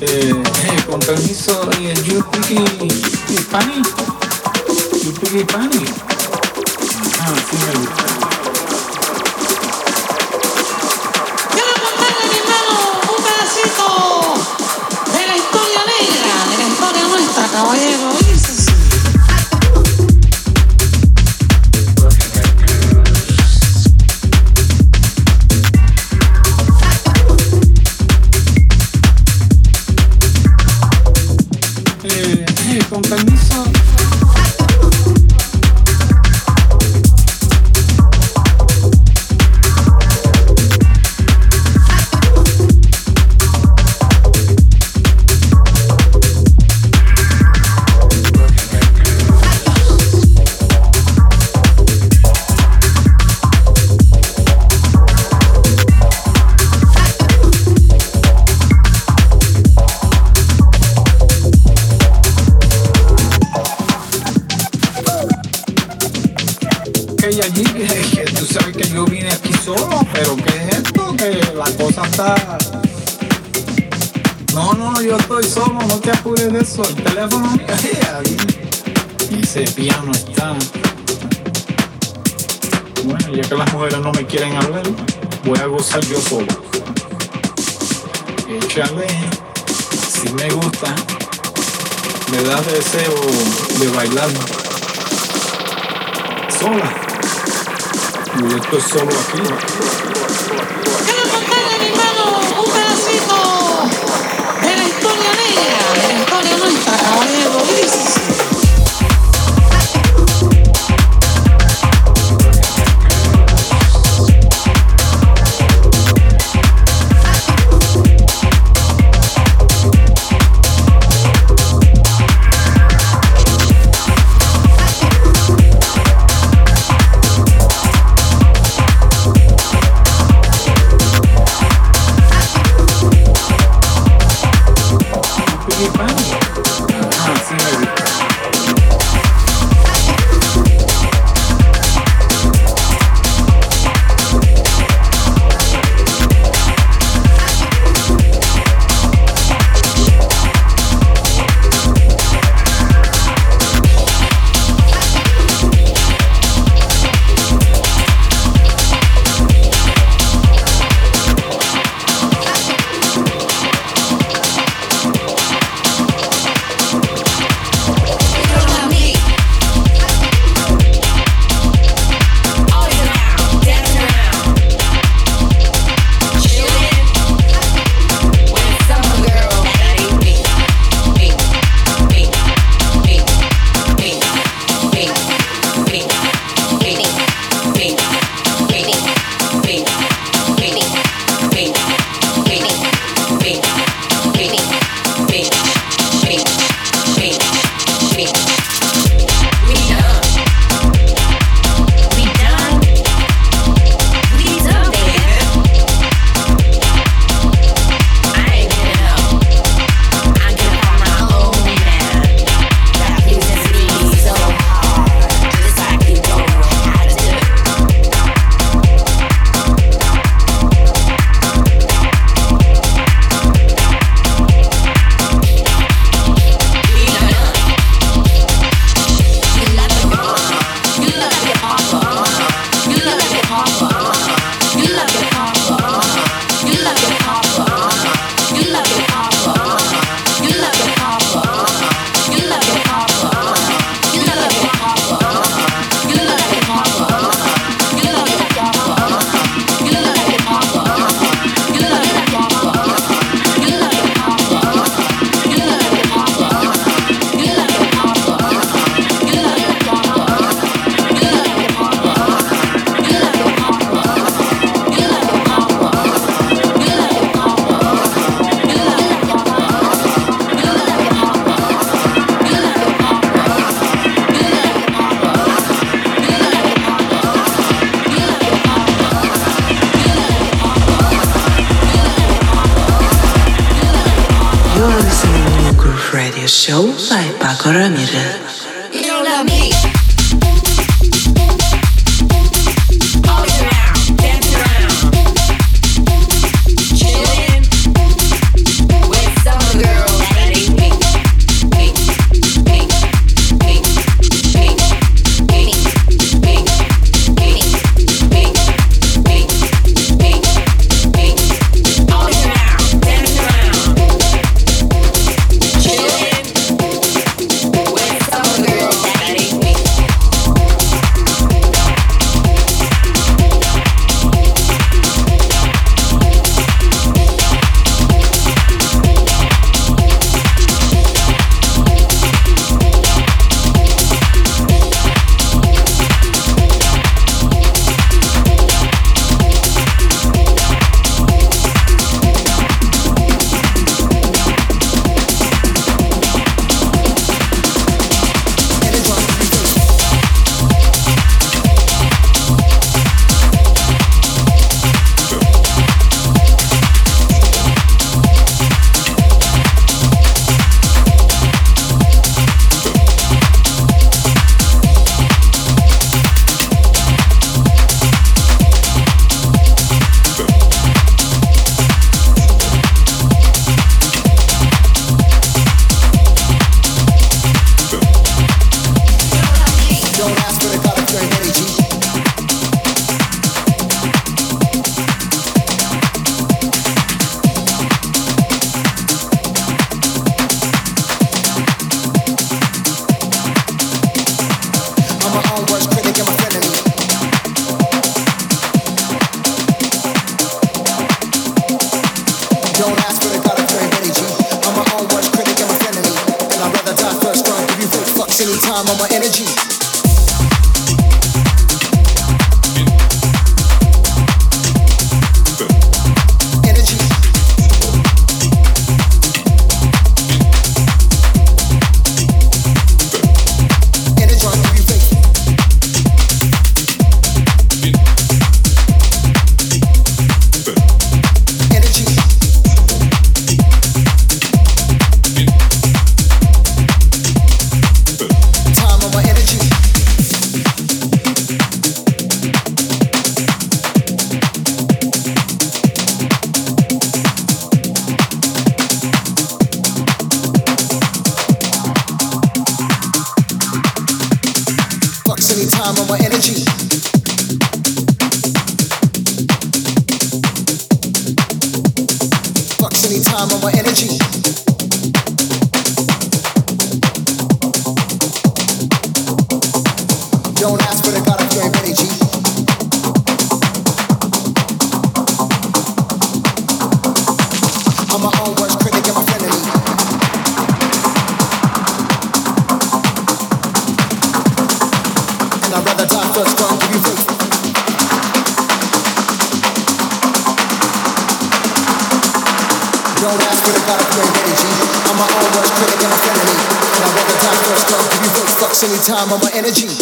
Eh, eh, con permiso, you speak Spanish? You speak Spanish? Ah, sí me gusta. Quiero mujeres no me quieren hablar, voy a gozar yo solo. Échale, si me gusta, me da deseo de bailar sola. Y yo estoy solo aquí. Quiero contarle, mi hermano, un pedacito de la historia negra, de la historia nuestra, caballero. Dice my energy. time on my energy.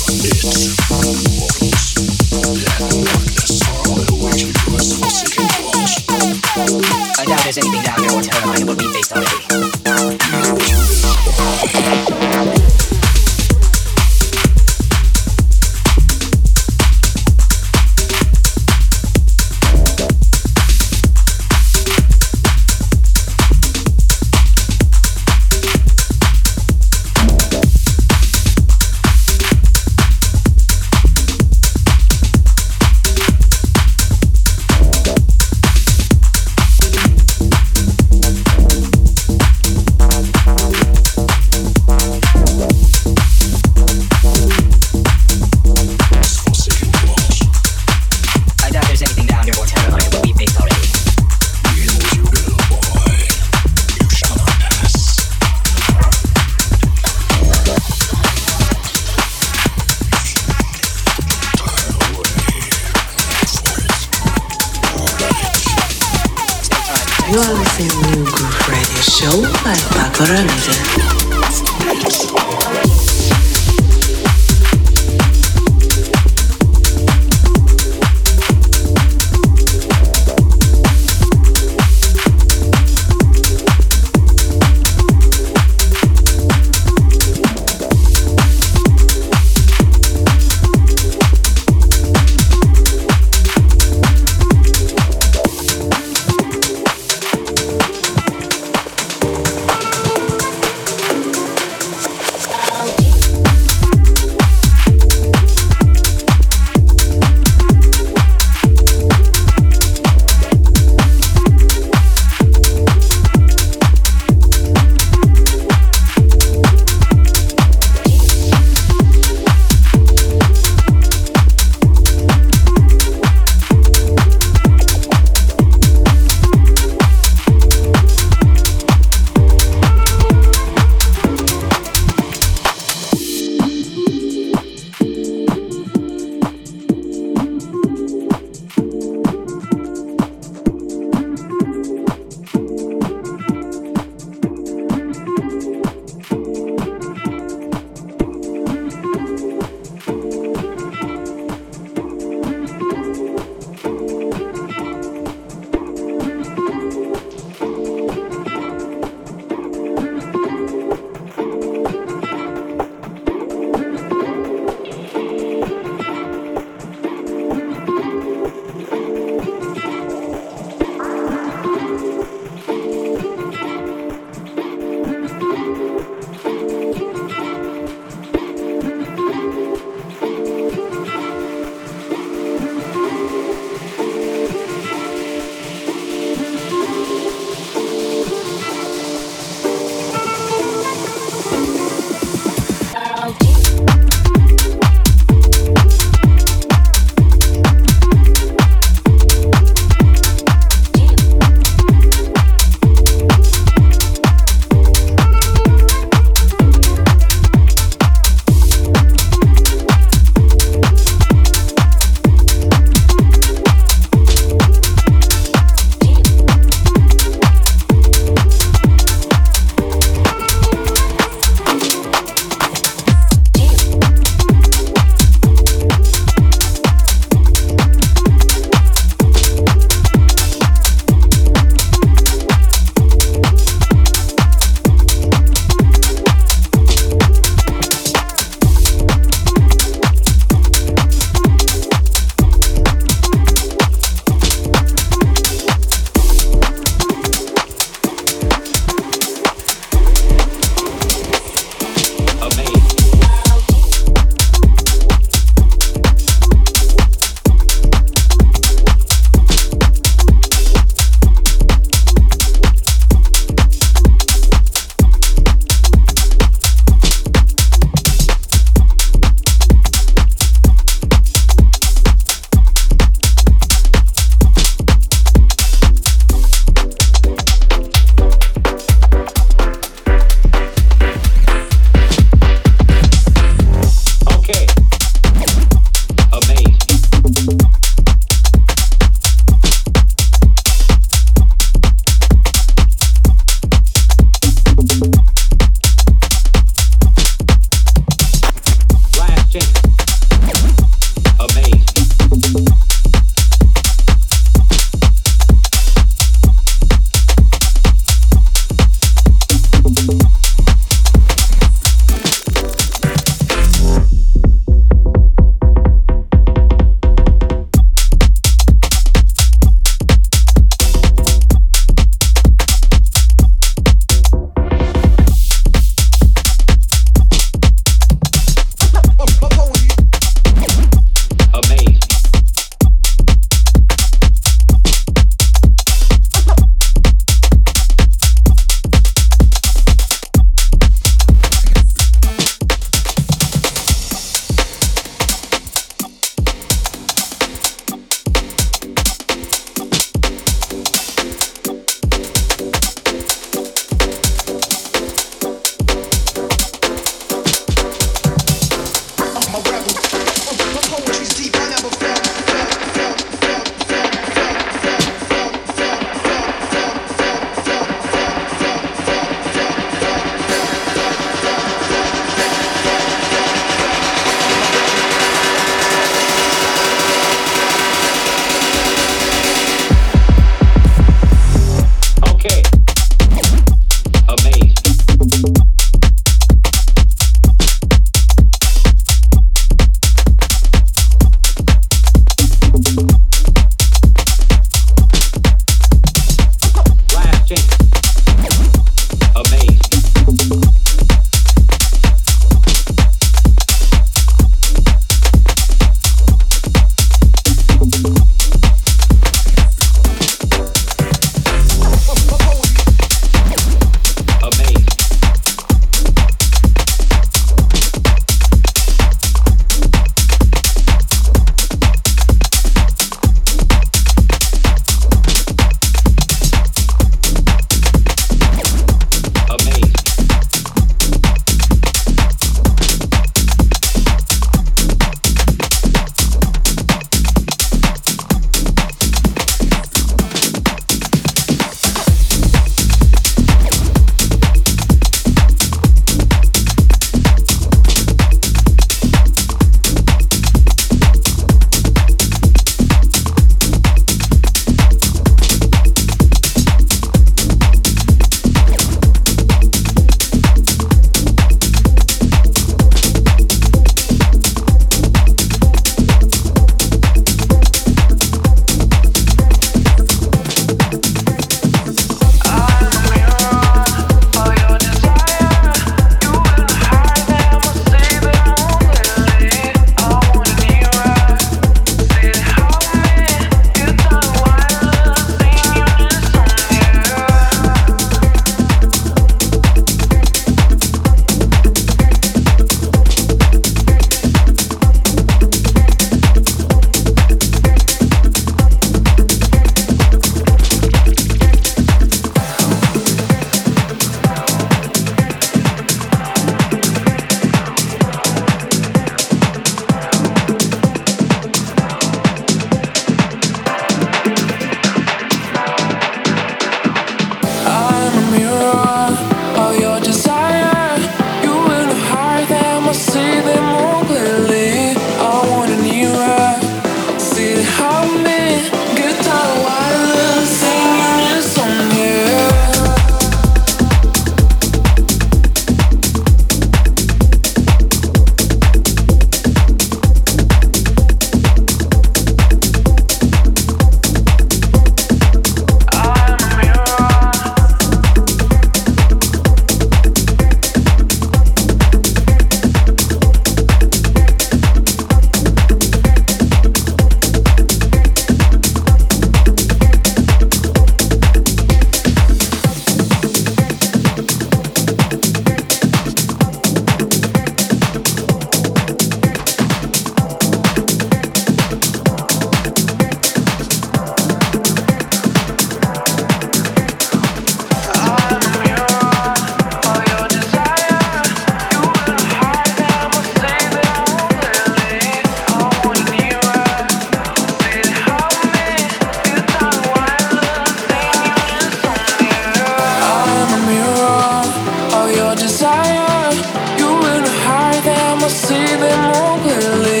i see them de clearly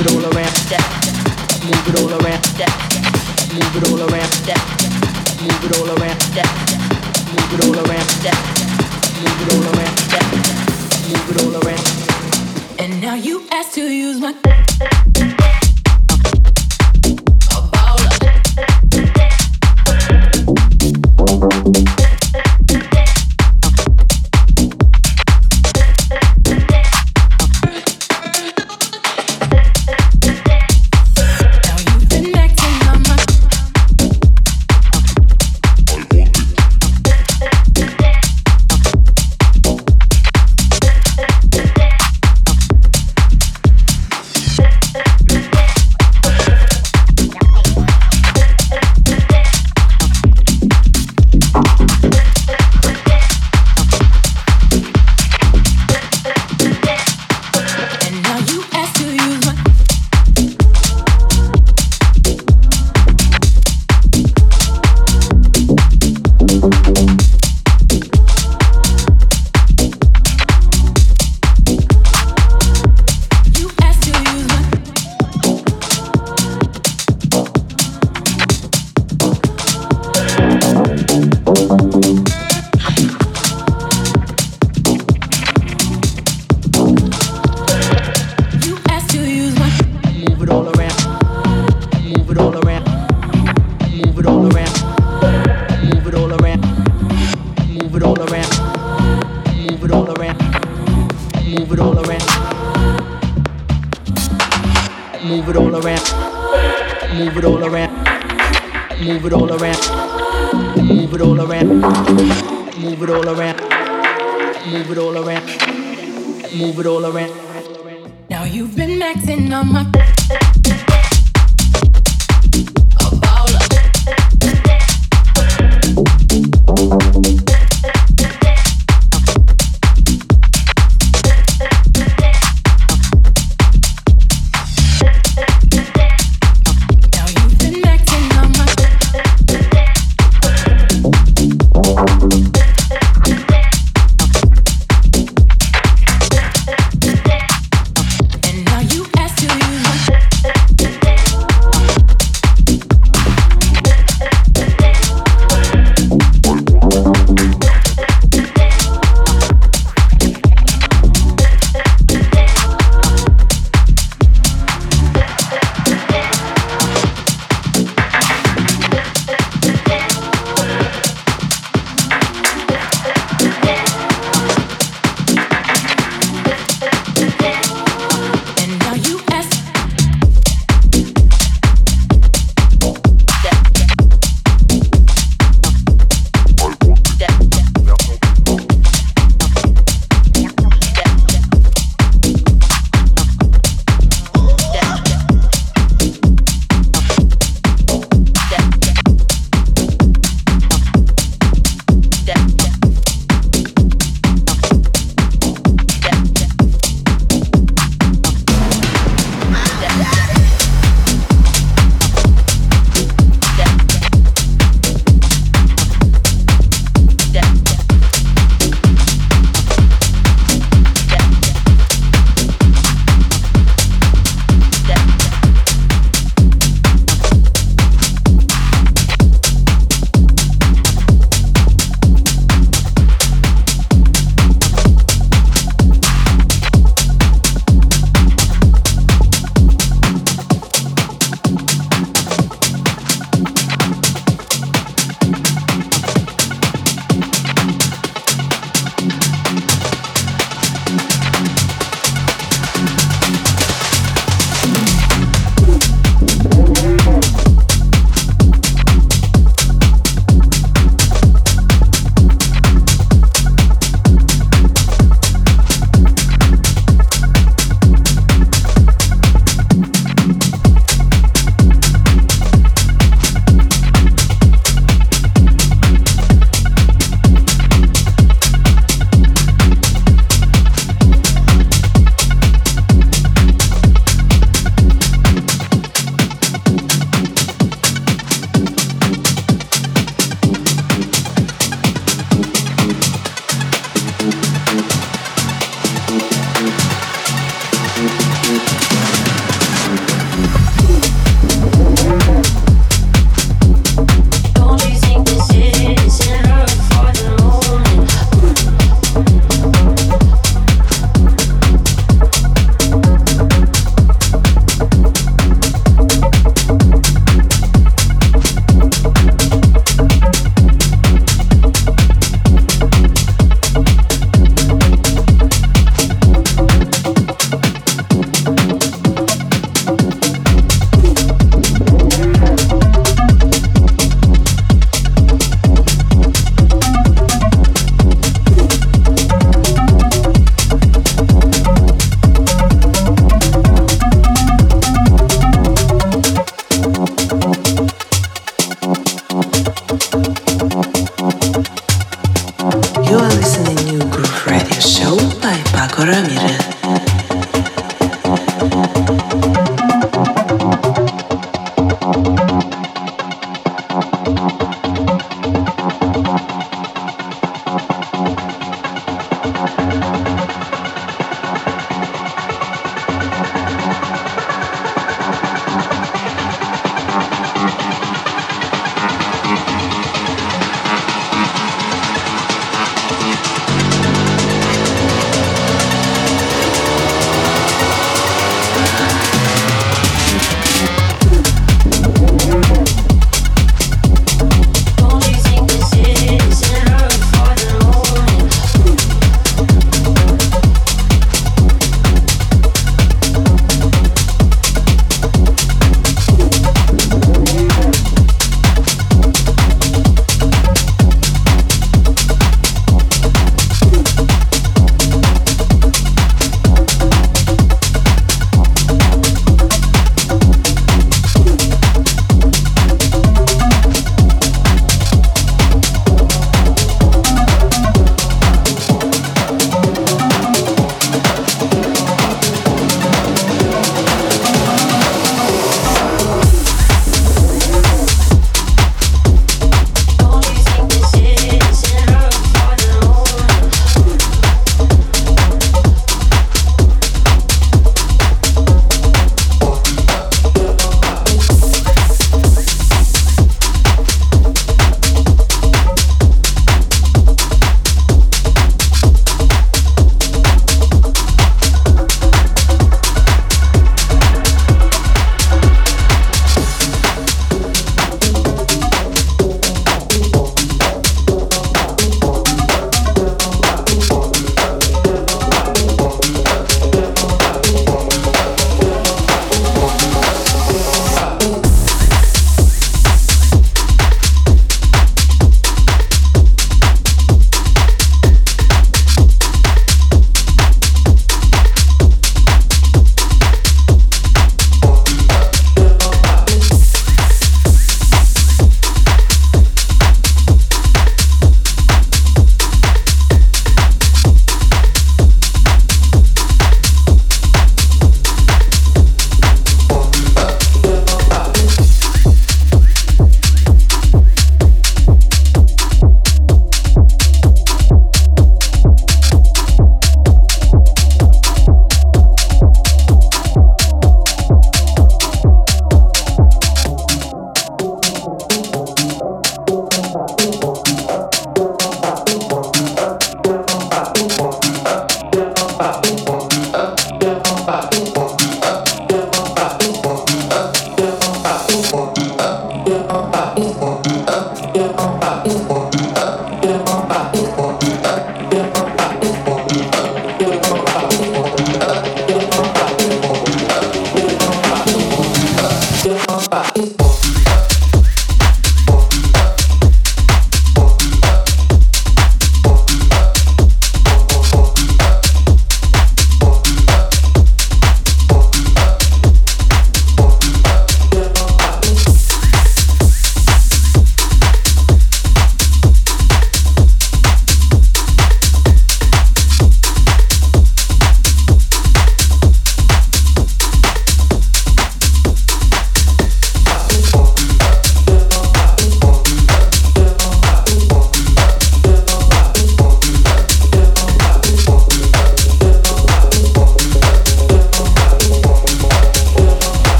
it all around. Move it all around. Move it all around. Move it all around. Move it all around. Move it all around. Move it all around. And now you ask to use my. About. Move it all around. Move it all around. Move it all around. Move it all around. Move it all around. Move it all around. Now you've been maxing on my.